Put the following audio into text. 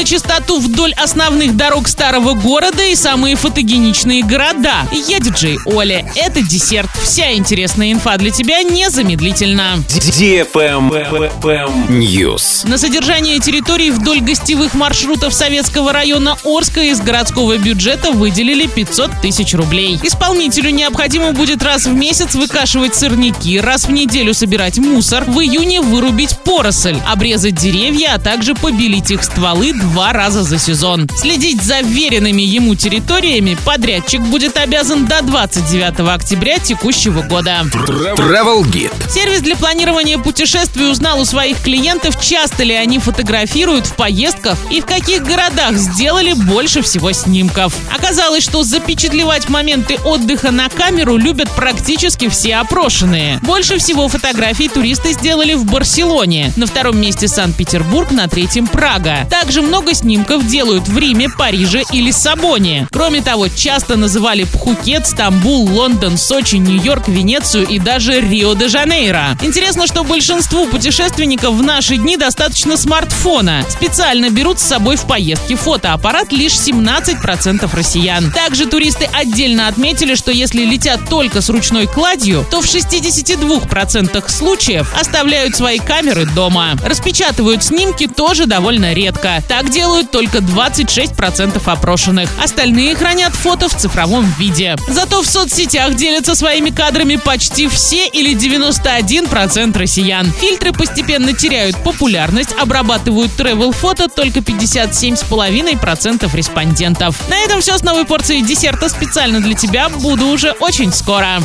на чистоту вдоль основных дорог старого города и самые фотогеничные города. Я диджей Оля. Это десерт. Вся интересная инфа для тебя незамедлительно. News. На содержание территорий вдоль гостевых маршрутов Советского района Орска из городского бюджета выделили 500 тысяч рублей. Исполнителю необходимо будет раз в месяц выкашивать сорняки, раз в неделю собирать мусор, в июне вырубить поросль, обрезать деревья, а также побелить их стволы два раза за сезон. Следить за веренными ему территориями подрядчик будет обязан до 29 октября текущего года. Travel Guide. Сервис для планирования путешествий узнал у своих клиентов, часто ли они фотографируют в поездках и в каких городах сделали больше всего снимков. Оказалось, что запечатлевать моменты отдыха на камеру любят практически все опрошенные. Больше всего фотографий туристы сделали в Барселоне. На втором месте Санкт-Петербург, на третьем Прага. Также много снимков делают в Риме, Париже и Лиссабоне. Кроме того, часто называли Пхукет, Стамбул, Лондон, Сочи, Нью-Йорк, Венецию и даже Рио-де-Жанейро. Интересно, что большинству путешественников в наши дни достаточно смартфона. Специально берут с собой в поездки фотоаппарат лишь 17% россиян. Также туристы отдельно отметили, что если летят только с ручной кладью, то в 62% случаев оставляют свои камеры дома. Распечатывают снимки тоже довольно редко. Так делают только 26% опрошенных. Остальные хранят фото в цифровом виде. Зато в соцсетях делятся своими кадрами почти все или 91% россиян. Фильтры постепенно теряют популярность, обрабатывают travel фото только 57,5% респондентов. На этом все с новой порцией десерта специально для тебя. Буду уже очень скоро.